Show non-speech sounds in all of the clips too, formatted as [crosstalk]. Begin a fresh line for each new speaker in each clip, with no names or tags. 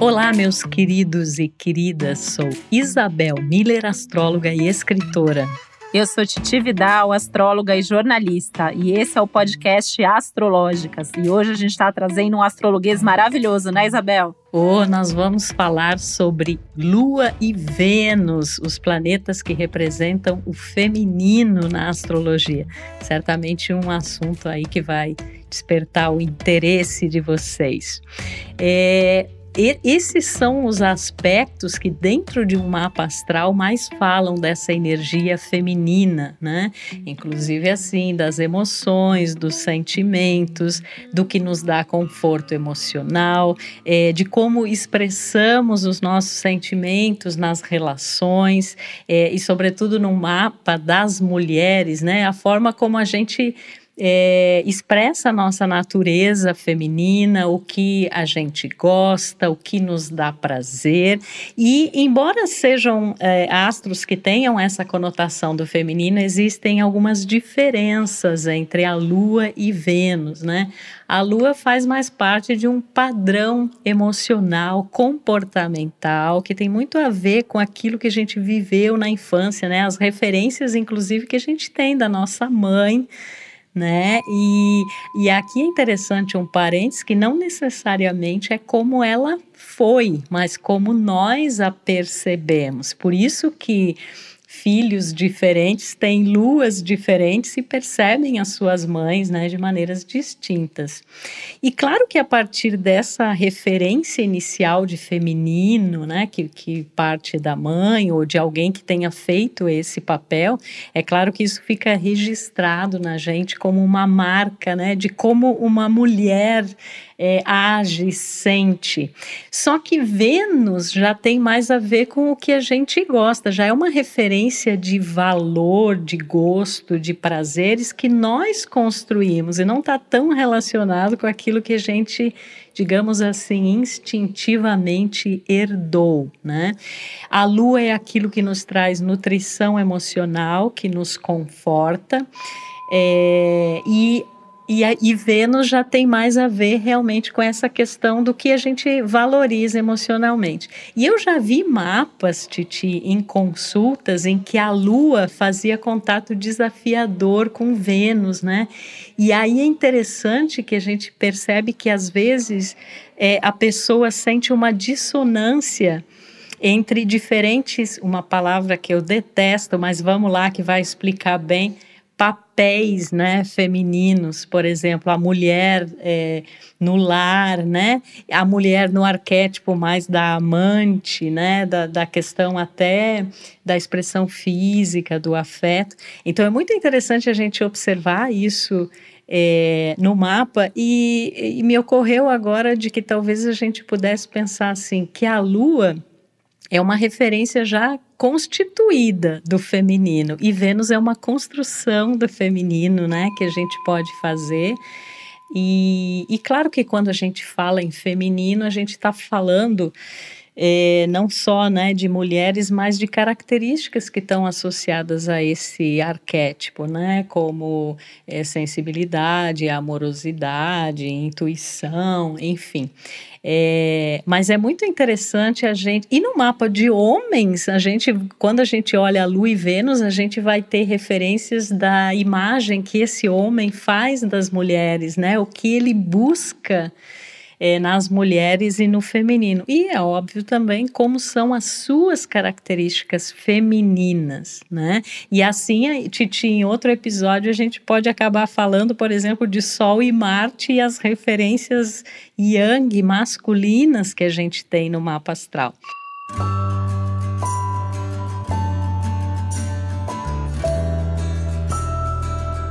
Olá, meus queridos e queridas. Sou Isabel Miller, astróloga e escritora.
Eu sou Titi Vidal, astróloga e jornalista, e esse é o podcast Astrológicas. E hoje a gente está trazendo um astrologuês maravilhoso, né, Isabel?
Oh, nós vamos falar sobre Lua e Vênus, os planetas que representam o feminino na astrologia. Certamente um assunto aí que vai despertar o interesse de vocês. É, esses são os aspectos que dentro de um mapa astral mais falam dessa energia feminina, né? Inclusive assim, das emoções, dos sentimentos, do que nos dá conforto emocional, é, de como expressamos os nossos sentimentos nas relações é, e, sobretudo, no mapa das mulheres, né? A forma como a gente é, expressa a nossa natureza feminina, o que a gente gosta, o que nos dá prazer. E, embora sejam é, astros que tenham essa conotação do feminino, existem algumas diferenças entre a Lua e Vênus, né? A Lua faz mais parte de um padrão emocional, comportamental, que tem muito a ver com aquilo que a gente viveu na infância, né? As referências, inclusive, que a gente tem da nossa mãe né? E, e aqui é interessante um parênteses que não necessariamente é como ela foi, mas como nós a percebemos. Por isso que filhos diferentes têm luas diferentes e percebem as suas mães né, de maneiras distintas. E claro que a partir dessa referência inicial de feminino, né, que, que parte da mãe ou de alguém que tenha feito esse papel, é claro que isso fica registrado na gente como uma marca né, de como uma mulher é, age, sente. Só que Vênus já tem mais a ver com o que a gente gosta, já é uma referência de valor, de gosto, de prazeres que nós construímos e não está tão relacionado com aquilo que a gente digamos assim, instintivamente herdou, né? A lua é aquilo que nos traz nutrição emocional, que nos conforta, é, e e, e Vênus já tem mais a ver realmente com essa questão do que a gente valoriza emocionalmente. E eu já vi mapas, Titi, em consultas em que a Lua fazia contato desafiador com Vênus, né? E aí é interessante que a gente percebe que às vezes é, a pessoa sente uma dissonância entre diferentes, uma palavra que eu detesto, mas vamos lá que vai explicar bem papéis né, femininos, por exemplo, a mulher é, no lar, né, a mulher no arquétipo mais da amante, né, da, da questão até da expressão física, do afeto. Então é muito interessante a gente observar isso é, no mapa e, e me ocorreu agora de que talvez a gente pudesse pensar assim, que a lua é uma referência já constituída do feminino e Vênus é uma construção do feminino, né, que a gente pode fazer. E, e claro que quando a gente fala em feminino, a gente está falando é, não só né, de mulheres, mas de características que estão associadas a esse arquétipo, né, como é, sensibilidade, amorosidade, intuição, enfim. É, mas é muito interessante a gente. E no mapa de homens, a gente, quando a gente olha a Lua e Vênus, a gente vai ter referências da imagem que esse homem faz das mulheres, né? O que ele busca é, nas mulheres e no feminino. E é óbvio também como são as suas características femininas, né? E assim, Titi, em outro episódio, a gente pode acabar falando, por exemplo, de Sol e Marte e as referências yang masculinas que a gente tem no mapa astral.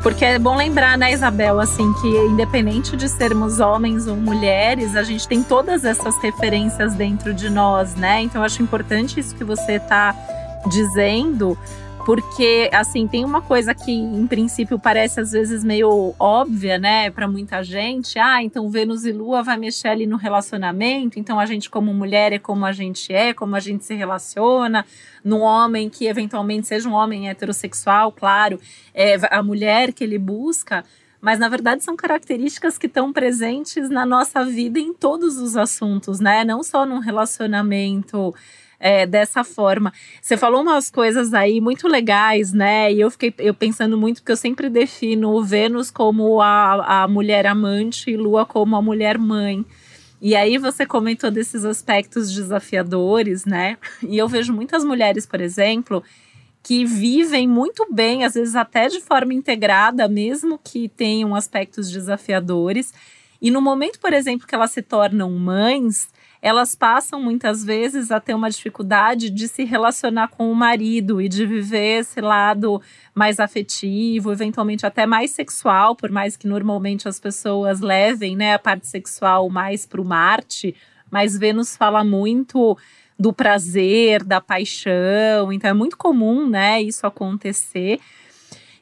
Porque é bom lembrar, né, Isabel, assim, que independente de sermos homens ou mulheres, a gente tem todas essas referências dentro de nós, né? Então eu acho importante isso que você está dizendo, porque, assim, tem uma coisa que, em princípio, parece às vezes meio óbvia, né, para muita gente. Ah, então Vênus e Lua vai mexer ali no relacionamento. Então, a gente, como mulher, é como a gente é, como a gente se relaciona. No homem que eventualmente seja um homem heterossexual, claro, é a mulher que ele busca. mas na verdade são características que estão presentes na nossa vida em todos os assuntos, né? Não só num relacionamento é, dessa forma. Você falou umas coisas aí muito legais, né? E eu fiquei eu pensando muito, porque eu sempre defino Vênus como a, a mulher amante e Lua como a mulher mãe. E aí você comentou desses aspectos desafiadores, né? E eu vejo muitas mulheres, por exemplo, que vivem muito bem, às vezes até de forma integrada, mesmo que tenham aspectos desafiadores. E no momento, por exemplo, que elas se tornam mães, elas passam muitas vezes a ter uma dificuldade de se relacionar com o marido e de viver esse lado mais afetivo, eventualmente até mais sexual, por mais que normalmente as pessoas levem né, a parte sexual mais para o Marte, mas Vênus fala muito do prazer, da paixão, então é muito comum né, isso acontecer.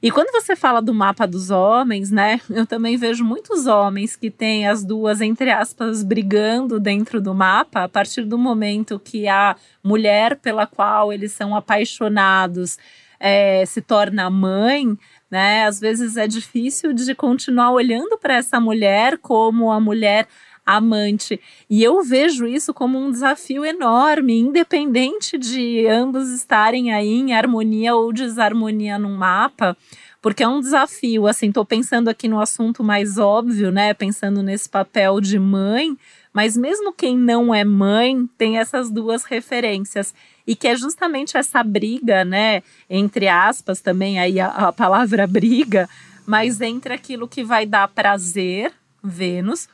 E quando você fala do mapa dos homens, né, eu também vejo muitos homens que têm as duas, entre aspas, brigando dentro do mapa, a partir do momento que a mulher pela qual eles são apaixonados é, se torna mãe, né, às vezes é difícil de continuar olhando para essa mulher como a mulher amante. E eu vejo isso como um desafio enorme, independente de ambos estarem aí em harmonia ou desarmonia no mapa, porque é um desafio. Assim, estou pensando aqui no assunto mais óbvio, né? Pensando nesse papel de mãe, mas mesmo quem não é mãe tem essas duas referências e que é justamente essa briga, né, entre aspas também aí a, a palavra [laughs] briga, mas entre aquilo que vai dar prazer, Vênus,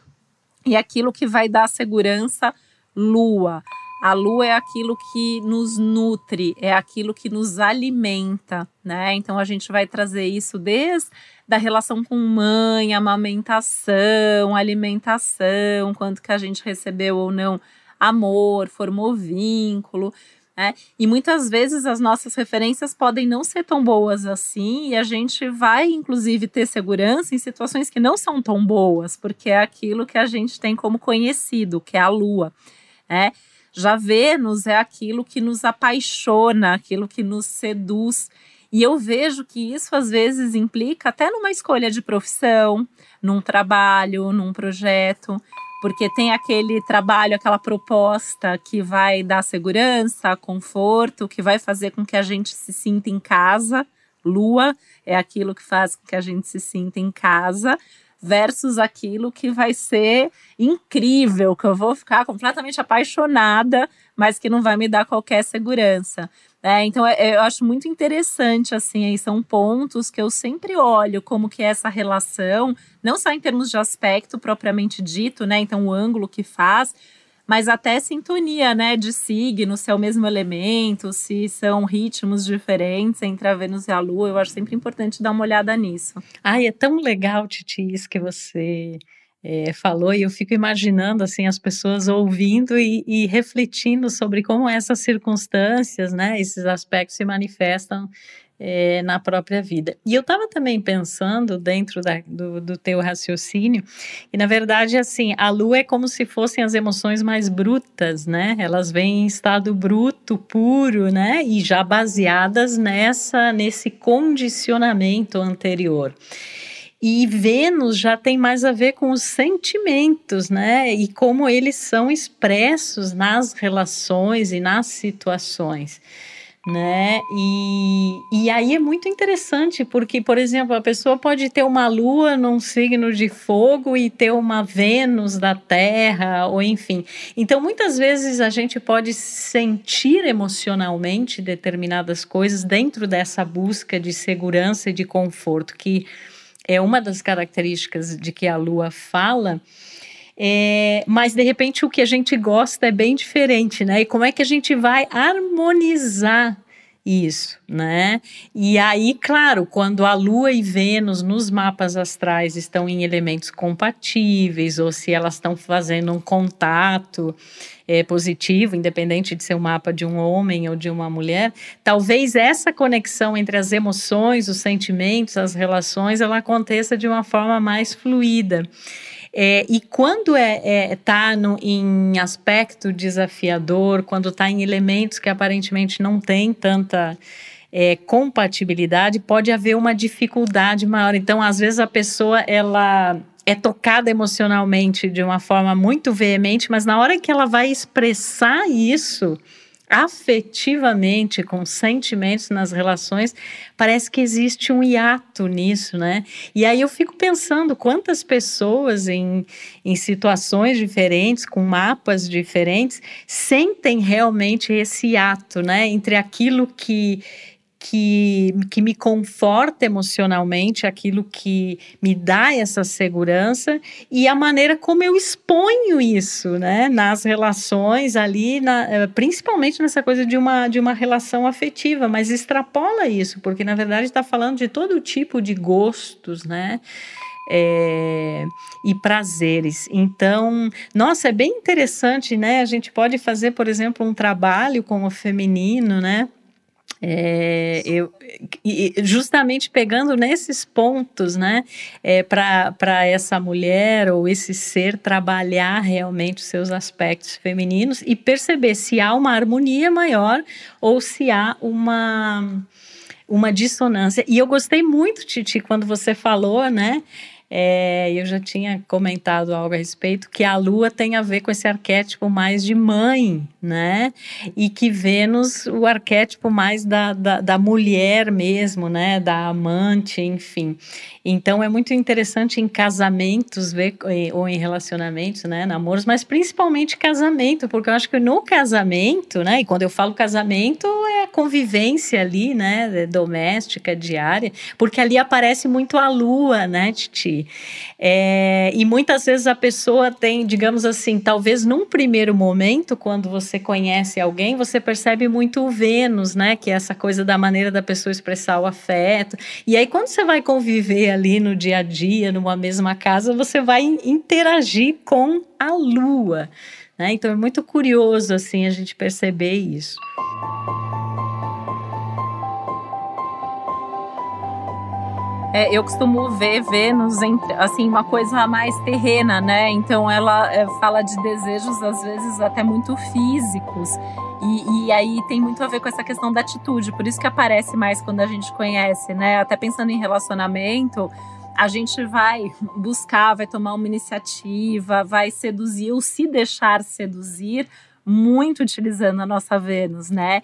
e aquilo que vai dar segurança, lua. A lua é aquilo que nos nutre, é aquilo que nos alimenta, né? Então a gente vai trazer isso desde da relação com mãe, amamentação, alimentação, quanto que a gente recebeu ou não amor, formou vínculo. Né? E muitas vezes as nossas referências podem não ser tão boas assim, e a gente vai, inclusive, ter segurança em situações que não são tão boas, porque é aquilo que a gente tem como conhecido, que é a lua. Né? Já Vênus é aquilo que nos apaixona, aquilo que nos seduz. E eu vejo que isso às vezes implica até numa escolha de profissão, num trabalho, num projeto porque tem aquele trabalho, aquela proposta que vai dar segurança, conforto, que vai fazer com que a gente se sinta em casa. Lua é aquilo que faz com que a gente se sinta em casa, versus aquilo que vai ser incrível, que eu vou ficar completamente apaixonada, mas que não vai me dar qualquer segurança. É, então é, eu acho muito interessante assim, aí são pontos que eu sempre olho como que é essa relação, não só em termos de aspecto propriamente dito, né? Então o ângulo que faz, mas até sintonia, né, de signo, se é o mesmo elemento, se são ritmos diferentes entre a Vênus e a Lua. Eu acho sempre importante dar uma olhada nisso.
Ai, é tão legal, Titi, isso que você é, falou, e eu fico imaginando assim as pessoas ouvindo e, e, refletindo sobre como essas circunstâncias, né, esses aspectos se manifestam é, na própria vida. E eu estava também pensando dentro da, do, do teu raciocínio, e na verdade, assim, a lua é como se fossem as emoções mais brutas, né? Elas vêm em estado bruto, puro, né? E já baseadas nessa, nesse condicionamento anterior. E Vênus já tem mais a ver com os sentimentos, né? E como eles são expressos nas relações e nas situações né? E, e aí é muito interessante, porque, por exemplo, a pessoa pode ter uma lua num signo de fogo e ter uma Vênus da Terra, ou enfim. Então, muitas vezes a gente pode sentir emocionalmente determinadas coisas dentro dessa busca de segurança e de conforto, que é uma das características de que a lua fala. É, mas de repente o que a gente gosta é bem diferente, né? E como é que a gente vai harmonizar isso, né? E aí, claro, quando a Lua e Vênus nos mapas astrais estão em elementos compatíveis, ou se elas estão fazendo um contato é, positivo, independente de ser um mapa de um homem ou de uma mulher, talvez essa conexão entre as emoções, os sentimentos, as relações, ela aconteça de uma forma mais fluida. É, e quando é, é tá em aspecto desafiador, quando está em elementos que aparentemente não tem tanta é, compatibilidade, pode haver uma dificuldade maior. Então, às vezes a pessoa ela é tocada emocionalmente de uma forma muito veemente, mas na hora que ela vai expressar isso afetivamente, com sentimentos nas relações, parece que existe um hiato nisso, né? E aí eu fico pensando quantas pessoas em, em situações diferentes, com mapas diferentes, sentem realmente esse hiato, né? Entre aquilo que que, que me conforta emocionalmente, aquilo que me dá essa segurança e a maneira como eu exponho isso, né, nas relações ali, na, eh, principalmente nessa coisa de uma, de uma relação afetiva, mas extrapola isso, porque na verdade está falando de todo tipo de gostos, né, é, e prazeres. Então, nossa, é bem interessante, né? A gente pode fazer, por exemplo, um trabalho com o feminino, né? É, eu, justamente pegando nesses pontos, né, é, para essa mulher ou esse ser trabalhar realmente os seus aspectos femininos e perceber se há uma harmonia maior ou se há uma, uma dissonância. E eu gostei muito, Titi, quando você falou, né, é, eu já tinha comentado algo a respeito que a Lua tem a ver com esse arquétipo mais de mãe, né? E que Vênus, o arquétipo mais da, da, da mulher mesmo, né? Da amante, enfim. Então é muito interessante em casamentos ver, ou em relacionamentos, né? Namoros, mas principalmente casamento, porque eu acho que no casamento, né? E quando eu falo casamento, é a convivência ali, né? Doméstica, diária, porque ali aparece muito a Lua, né, Titi? É, e muitas vezes a pessoa tem, digamos assim, talvez num primeiro momento, quando você conhece alguém, você percebe muito o Vênus, né? Que é essa coisa da maneira da pessoa expressar o afeto. E aí, quando você vai conviver ali no dia a dia, numa mesma casa, você vai interagir com a lua. Né? Então é muito curioso assim a gente perceber isso.
É, eu costumo ver Vênus entre, assim uma coisa mais terrena, né? Então ela é, fala de desejos às vezes até muito físicos e, e, aí tem muito a ver com essa questão da atitude. Por isso que aparece mais quando a gente conhece, né? Até pensando em relacionamento, a gente vai buscar, vai tomar uma iniciativa, vai seduzir ou se deixar seduzir muito utilizando a nossa Vênus, né?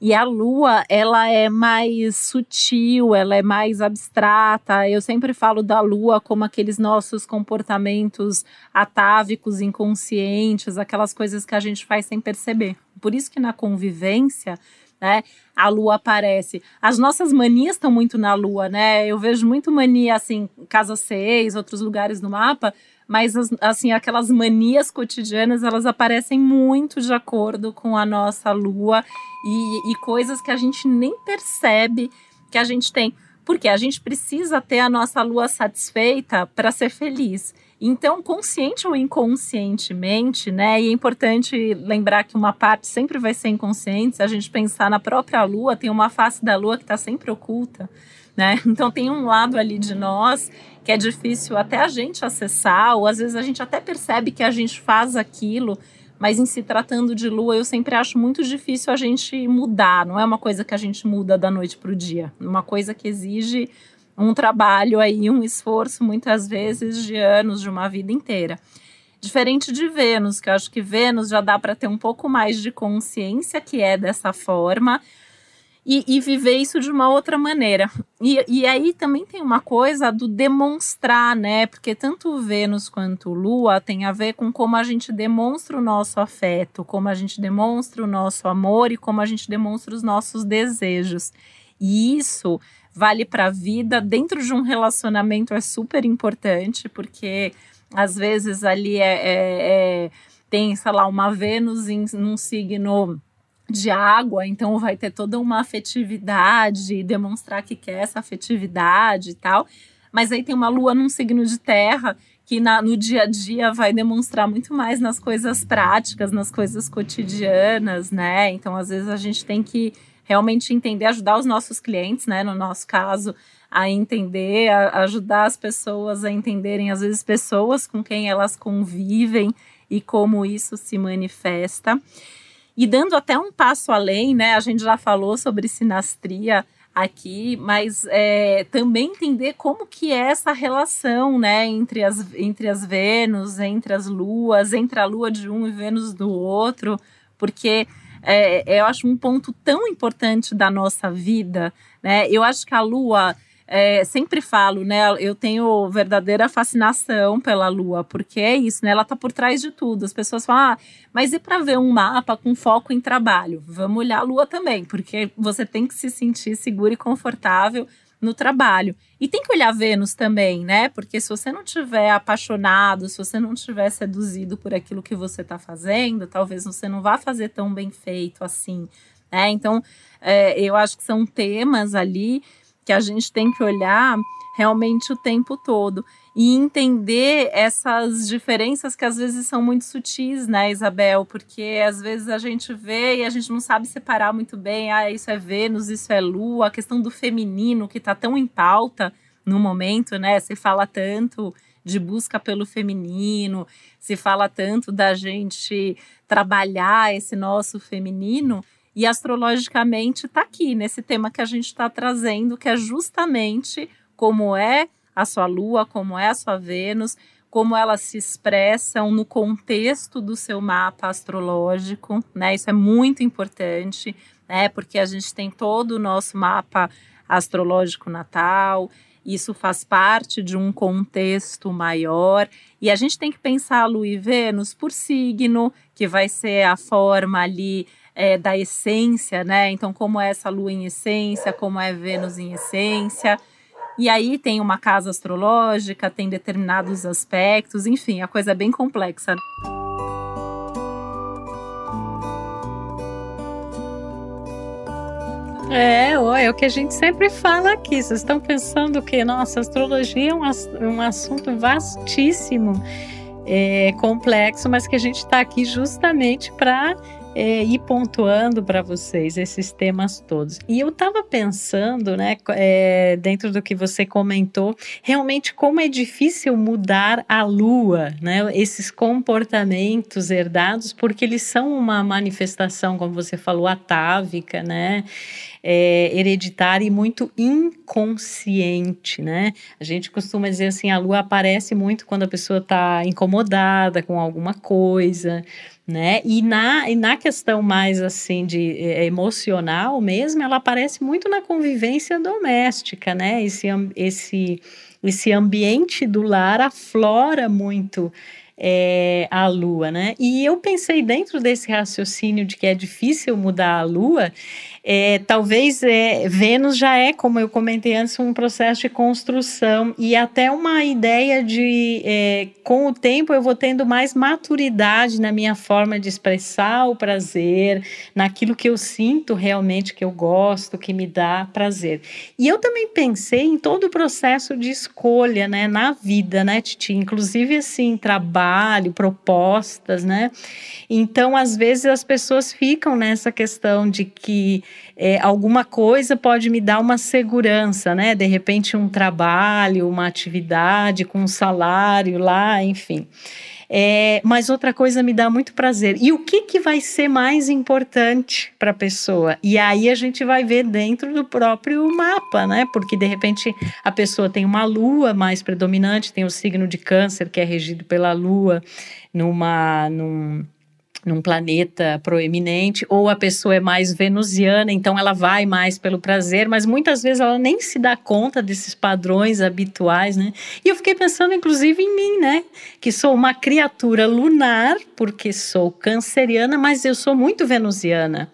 E a lua, ela é mais sutil, ela é mais abstrata. Eu sempre falo da lua como aqueles nossos comportamentos atávicos, inconscientes, aquelas coisas que a gente faz sem perceber. Por isso que na convivência, né, a lua aparece. As nossas manias estão muito na lua, né? Eu vejo muito mania assim, casa 6, outros lugares no mapa, mas assim aquelas manias cotidianas elas aparecem muito de acordo com a nossa lua e, e coisas que a gente nem percebe que a gente tem porque a gente precisa ter a nossa lua satisfeita para ser feliz. Então, consciente ou inconscientemente, né? E é importante lembrar que uma parte sempre vai ser inconsciente. Se a gente pensar na própria lua, tem uma face da lua que está sempre oculta, né? [laughs] Então, tem um lado ali de nós que é difícil até a gente acessar, ou às vezes a gente até percebe que a gente faz aquilo, mas em se tratando de lua, eu sempre acho muito difícil a gente mudar. Não é uma coisa que a gente muda da noite para o dia. Uma coisa que exige um trabalho aí, um esforço, muitas vezes, de anos, de uma vida inteira. Diferente de Vênus, que eu acho que Vênus já dá para ter um pouco mais de consciência que é dessa forma, e, e, viver isso de uma outra maneira. E, e aí também tem uma coisa do demonstrar, né? Porque tanto Vênus quanto Lua tem a ver com como a gente demonstra o nosso afeto, como a gente demonstra o nosso amor e como a gente demonstra os nossos desejos. E isso vale para a vida, dentro de um relacionamento é super importante, porque às vezes ali é, é, é tem, sei lá, uma Vênus em num signo de água, então vai ter toda uma afetividade, demonstrar que quer essa afetividade e tal. Mas aí tem uma lua num signo de terra que na, no dia a dia vai demonstrar muito mais nas coisas práticas, nas coisas cotidianas, né? Então, às vezes, a gente tem que realmente entender, ajudar os nossos clientes, né? No nosso caso, a entender, a ajudar as pessoas a entenderem, às vezes, pessoas com quem elas convivem e como isso se manifesta. E dando até um passo além, né? A gente já falou sobre sinastria aqui, mas é, também entender como que é essa relação, né, entre as, entre as Vênus, entre as luas, entre a lua de um e Vênus do outro, porque é, eu acho um ponto tão importante da nossa vida, né? Eu acho que a lua é, sempre falo, né? Eu tenho verdadeira fascinação pela Lua, porque é isso, né? Ela tá por trás de tudo. As pessoas falam, ah, mas e para ver um mapa com foco em trabalho? Vamos olhar a Lua também, porque você tem que se sentir seguro e confortável no trabalho. E tem que olhar Vênus também, né? Porque se você não tiver apaixonado, se você não tiver seduzido por aquilo que você está fazendo, talvez você não vá fazer tão bem feito assim, né? Então, é, eu acho que são temas ali que a gente tem que olhar realmente o tempo todo e entender essas diferenças que às vezes são muito sutis, né, Isabel? Porque às vezes a gente vê e a gente não sabe separar muito bem, ah, isso é Vênus, isso é Lua, a questão do feminino que está tão em pauta no momento, né? Se fala tanto de busca pelo feminino, se fala tanto da gente trabalhar esse nosso feminino, e astrologicamente está aqui, nesse tema que a gente está trazendo, que é justamente como é a sua Lua, como é a sua Vênus, como elas se expressam no contexto do seu mapa astrológico, né? Isso é muito importante, né? Porque a gente tem todo o nosso mapa astrológico natal, isso faz parte de um contexto maior, e a gente tem que pensar a Lua e Vênus por signo, que vai ser a forma ali é, da essência, né? Então, como é essa lua em essência, como é Vênus em essência. E aí tem uma casa astrológica, tem determinados aspectos, enfim, a coisa é bem complexa.
É, é o que a gente sempre fala aqui. Vocês estão pensando que, nossa, astrologia é um, um assunto vastíssimo, é, complexo, mas que a gente está aqui justamente para é, ir pontuando para vocês esses temas todos. E eu estava pensando, né, é, dentro do que você comentou, realmente como é difícil mudar a lua, né, esses comportamentos herdados, porque eles são uma manifestação, como você falou, atávica, né, é, hereditária e muito inconsciente, né? A gente costuma dizer assim, a lua aparece muito quando a pessoa está incomodada com alguma coisa, né? E na, e na questão mais assim de é, emocional mesmo, ela aparece muito na convivência doméstica, né? Esse, esse, esse ambiente do lar aflora muito é, a lua, né? E eu pensei dentro desse raciocínio de que é difícil mudar a lua, é, talvez é, Vênus já é, como eu comentei antes, um processo de construção e até uma ideia de, é, com o tempo, eu vou tendo mais maturidade na minha forma de expressar o prazer, naquilo que eu sinto realmente que eu gosto, que me dá prazer. E eu também pensei em todo o processo de escolha, né, na vida, né, Titi? Inclusive, assim, trabalho, propostas, né? Então, às vezes, as pessoas ficam nessa questão de que é, alguma coisa pode me dar uma segurança, né? De repente, um trabalho, uma atividade com um salário lá, enfim. É, mas outra coisa me dá muito prazer. E o que, que vai ser mais importante para a pessoa? E aí a gente vai ver dentro do próprio mapa, né? Porque de repente a pessoa tem uma lua mais predominante, tem o signo de câncer que é regido pela lua numa. Num, num planeta proeminente, ou a pessoa é mais venusiana, então ela vai mais pelo prazer, mas muitas vezes ela nem se dá conta desses padrões habituais, né? E eu fiquei pensando, inclusive, em mim, né? Que sou uma criatura lunar, porque sou canceriana, mas eu sou muito venusiana,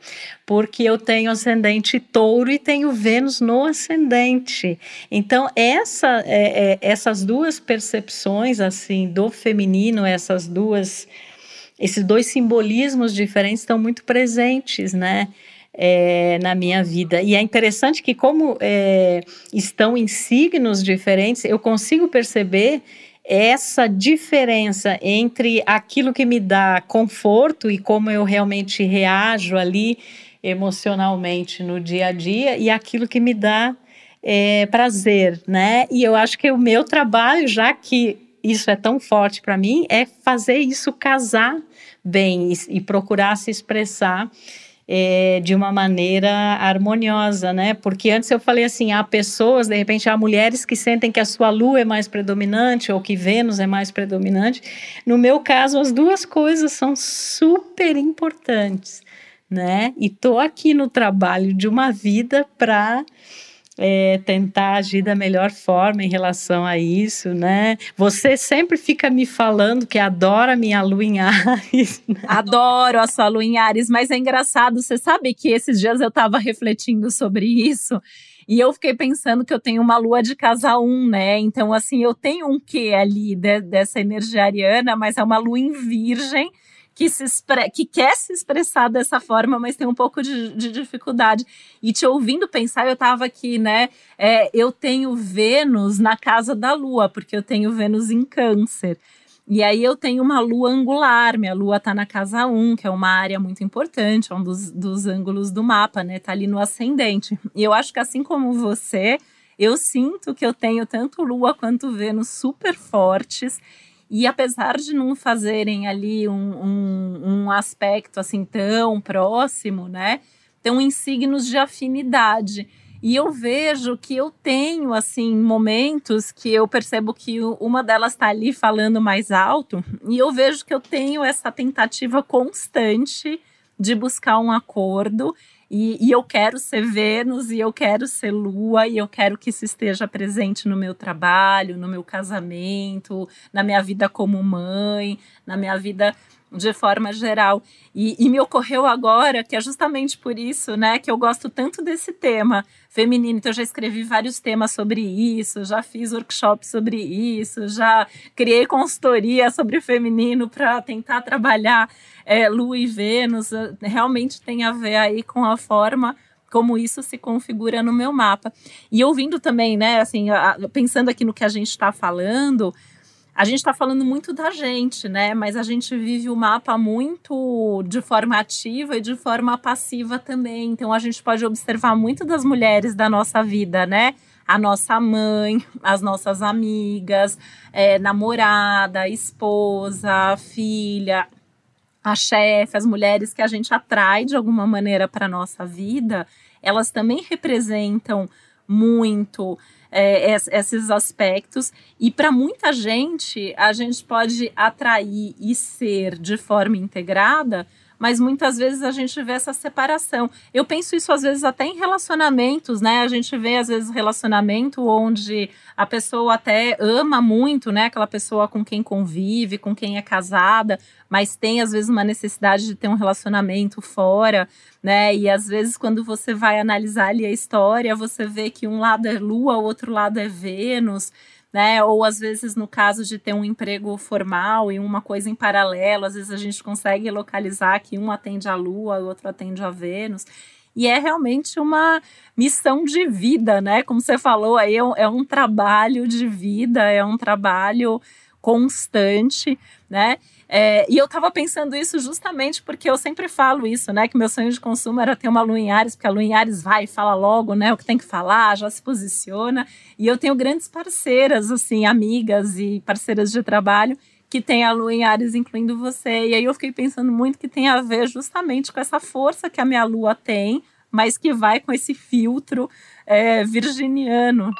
porque eu tenho ascendente touro e tenho Vênus no ascendente. Então, essa, é, é, essas duas percepções, assim, do feminino, essas duas esses dois simbolismos diferentes estão muito presentes, né? É, na minha vida. E é interessante que, como é, estão em signos diferentes, eu consigo perceber essa diferença entre aquilo que me dá conforto e como eu realmente reajo ali emocionalmente no dia a dia e aquilo que me dá é, prazer, né? E eu acho que o meu trabalho, já que isso é tão forte para mim é fazer isso casar bem e, e procurar se expressar é, de uma maneira harmoniosa, né? Porque antes eu falei assim, há pessoas, de repente, há mulheres que sentem que a sua lua é mais predominante ou que Vênus é mais predominante. No meu caso, as duas coisas são super importantes, né? E tô aqui no trabalho de uma vida para é, tentar agir da melhor forma em relação a isso, né? Você sempre fica me falando que adora minha lua em Ares. [laughs]
Né? Adoro a sua lua em Ares, mas é engraçado, você sabe que esses dias eu estava refletindo sobre isso. E eu fiquei pensando que eu tenho uma lua de casa 1, né? Então, assim, eu tenho um quê ali de, dessa energia ariana, mas é uma lua em virgem que, se expre que quer se expressar dessa forma, mas tem um pouco de, de dificuldade. E te ouvindo pensar, eu estava aqui, né? É, eu tenho Vênus na casa da Lua, porque eu tenho Vênus em Câncer. E aí eu tenho uma lua angular, minha lua está na casa 1, que é uma área muito importante, é um dos, dos ângulos do mapa, né? Tá ali no ascendente. E eu acho que assim como você, eu sinto que eu tenho tanto lua quanto Vênus super fortes e apesar de não fazerem ali um, um, um aspecto assim tão próximo, né? Estão em signos de afinidade. E eu vejo que eu tenho, assim, momentos que eu percebo que uma delas está ali falando mais alto, e eu vejo que eu tenho essa tentativa constante de buscar um acordo e, e, eu quero ser Vênus, e eu quero ser Lua, e eu quero que isso esteja presente no meu trabalho, no meu casamento, na minha vida como mãe, na minha vida de forma geral. E, e, me ocorreu agora que é justamente por isso, né, que eu gosto tanto desse tema feminino. Então, eu já escrevi vários temas sobre isso, já fiz workshop sobre isso, já criei consultoria sobre feminino para tentar trabalhar é, Lua e Vênus. Realmente tem a ver aí com a forma como isso se configura no meu mapa. E ouvindo também, né, assim, pensando aqui no que a gente está falando, a gente está falando muito da gente, né? Mas a gente vive o mapa muito de forma ativa e de forma passiva também. Então a gente pode observar muito das mulheres da nossa vida, né? A nossa mãe, as nossas amigas, é, namorada, esposa, filha, a chefe, as mulheres que a gente atrai de alguma maneira para nossa vida, elas também representam muito é, esses aspectos. E para muita gente, a gente pode atrair e ser de forma integrada mas muitas vezes a gente vê essa separação. Eu penso isso às vezes até em relacionamentos, né? A gente vê às vezes relacionamento onde a pessoa até ama muito, né? Aquela pessoa com quem convive, com quem é casada, mas tem às vezes uma necessidade de ter um relacionamento fora, né? E às vezes quando você vai analisar ali a história, você vê que um lado é Lua, o outro lado é Vênus né? Ou às vezes no caso de ter um emprego formal e uma coisa em paralelo, às vezes a gente consegue localizar que um atende a Lua, o outro atende a Vênus. E é realmente uma missão de vida, né? Como você falou, aí é um, é trabalho de vida, é um trabalho constante, né? É, e eu estava pensando isso justamente porque eu sempre falo isso, né? Que meu sonho de consumo era ter uma lua em Ares, porque a lua em Ares vai e fala logo, né? O que tem que falar, já se posiciona. E eu tenho grandes parceiras, assim, amigas e parceiras de trabalho que tem a lua em Ares, incluindo você. E aí eu fiquei pensando muito que tem a ver justamente com essa força que a minha lua tem, mas que vai com esse filtro é, virginiano.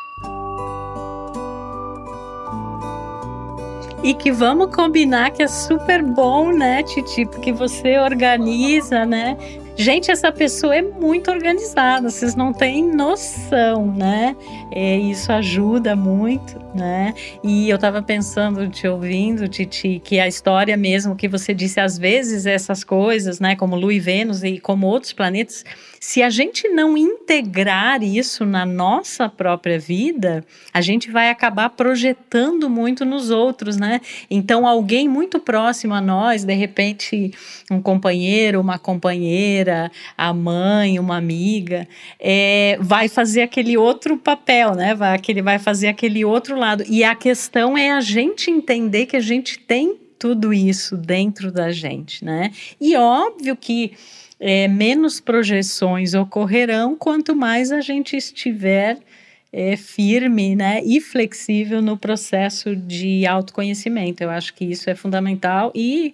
E que vamos combinar que é super bom, né, Titi? Porque você organiza, né? Gente, essa pessoa é muito organizada, vocês não têm noção, né? É, isso ajuda muito, né? E eu estava pensando, te ouvindo, Titi, que a história mesmo que você disse, às vezes essas coisas, né, como Lua e Vênus e como outros planetas, se a gente não integrar isso na nossa própria vida, a gente vai acabar projetando muito nos outros, né? Então, alguém muito próximo a nós, de repente, um companheiro, uma companheira, a mãe, uma amiga, é, vai fazer aquele outro papel, né? Vai, aquele, vai fazer aquele outro lado. E a questão é a gente entender que a gente tem tudo isso dentro da gente, né? E óbvio que é, menos projeções ocorrerão quanto mais a gente estiver é, firme né, e flexível no processo de autoconhecimento. Eu acho que isso é fundamental e,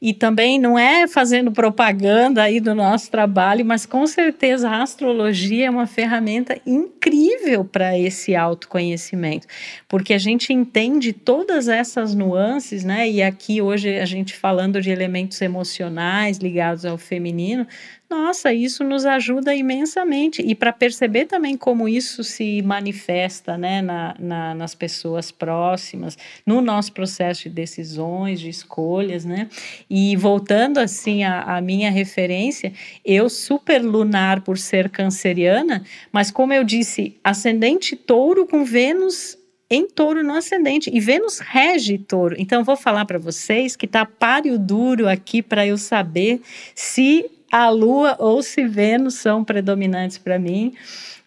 e também não é fazendo propaganda aí do nosso trabalho, mas com certeza a astrologia é uma ferramenta incrível para esse autoconhecimento, porque a gente entende todas essas nuances, né? E aqui hoje a gente falando de elementos emocionais ligados ao feminino, nossa, isso nos ajuda imensamente. E para perceber também como isso se manifesta né, na, na, nas pessoas próximas, no nosso processo de decisões, de escolhas, né? E voltando assim à, minha referência, eu super lunar por ser canceriana, mas como eu disse, ascendente touro com Vênus em touro no ascendente. E Vênus rege touro. Então, vou falar para vocês que tá páreo duro aqui para eu saber se a Lua ou se Vênus são predominantes para mim.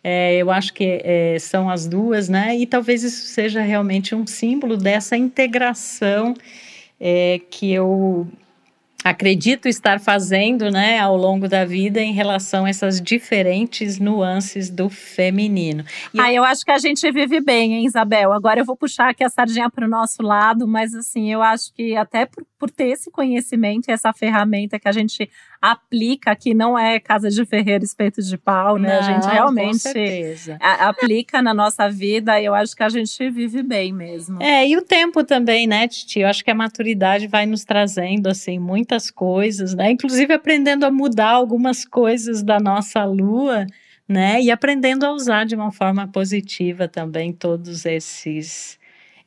É, eu acho que é, são as duas, né? E talvez isso seja realmente um símbolo dessa integração é, que eu acredito estar fazendo, né, ao longo da vida em relação a essas diferentes nuances do feminino.
E ah, eu acho que a gente vive bem, hein, Isabel? Agora eu vou puxar aqui a sardinha para o nosso lado, mas assim, eu acho que até por, por ter esse conhecimento e essa ferramenta que a gente aplica, que não é casa de ferreiro espeto de pau, né? Não, a gente realmente a, aplica na nossa vida e eu acho que a gente vive bem mesmo.
É, e o tempo também, né, Titi? Eu acho que a maturidade vai nos trazendo, assim, muitas coisas, né? Inclusive aprendendo a mudar algumas coisas da nossa lua, né? E aprendendo a usar de uma forma positiva também todos esses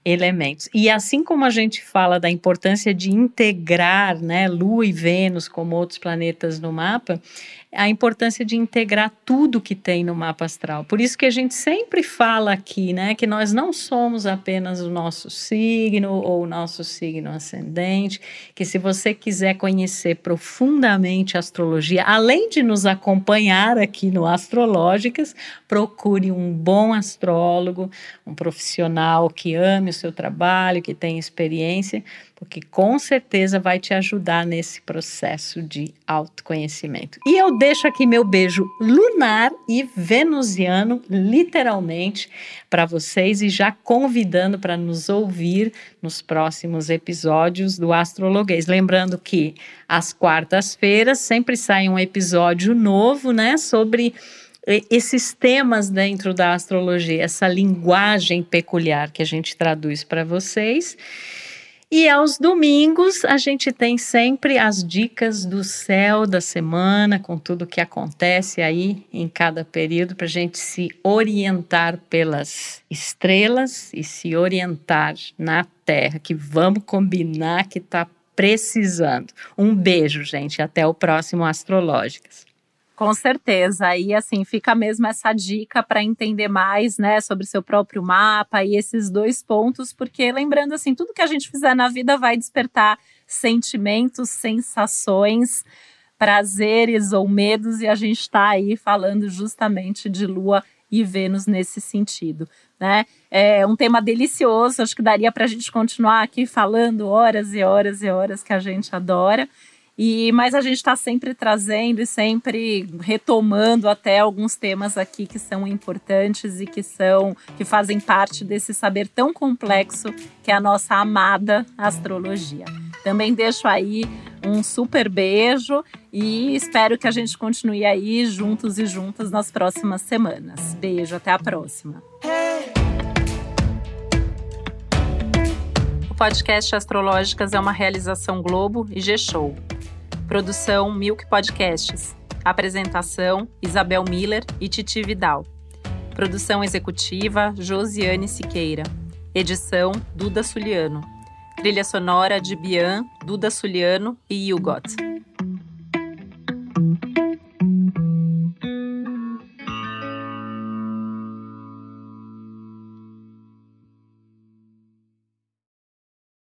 elementos. E assim como a gente fala da importância de integrar, né, Lua e Vênus como outros planetas no mapa, a importância de integrar tudo que tem no mapa astral. Por isso que a gente sempre fala aqui, né, que nós não somos apenas o nosso signo ou o nosso signo ascendente, que se você quiser conhecer profundamente a astrologia, além de nos acompanhar aqui no Astrológicas, procure um bom astrólogo, um profissional que ame o seu trabalho, que tenha experiência, porque com certeza vai te ajudar nesse processo de autoconhecimento. E eu deixo aqui meu beijo lunar e venusiano, literalmente, para vocês e já convidando para nos ouvir nos próximos episódios do Astrologuês. Lembrando que às quartas-feiras sempre sai um episódio novo, né, sobre esses temas dentro da astrologia, essa linguagem peculiar que a gente traduz para vocês. E aos domingos a gente tem sempre as dicas do céu da semana, com tudo que acontece aí em cada período, para a gente se orientar pelas estrelas e se orientar na Terra, que vamos combinar que está precisando. Um beijo, gente. Até o próximo Astrológicas.
Com certeza. E assim, fica mesmo essa dica para entender mais, né, sobre seu próprio mapa e esses dois pontos, porque lembrando assim, tudo que a gente fizer na vida vai despertar sentimentos, sensações, prazeres ou medos, e a gente está aí falando justamente de lua e Vênus nesse sentido, né? É um tema delicioso, acho que daria para a gente continuar aqui falando horas e horas e horas que a gente adora. E, mas a gente está sempre trazendo e sempre retomando até alguns temas aqui que são importantes e que são que fazem parte desse saber tão complexo que é a nossa amada astrologia. Também deixo aí um super beijo e espero que a gente continue aí juntos e juntas nas próximas semanas. Beijo, até a próxima. O podcast Astrológicas é uma realização Globo e G-Show. Produção Milk Podcasts. Apresentação Isabel Miller e Titi Vidal. Produção executiva Josiane Siqueira. Edição Duda Suliano. Trilha sonora de Bian, Duda Suliano e Hugot.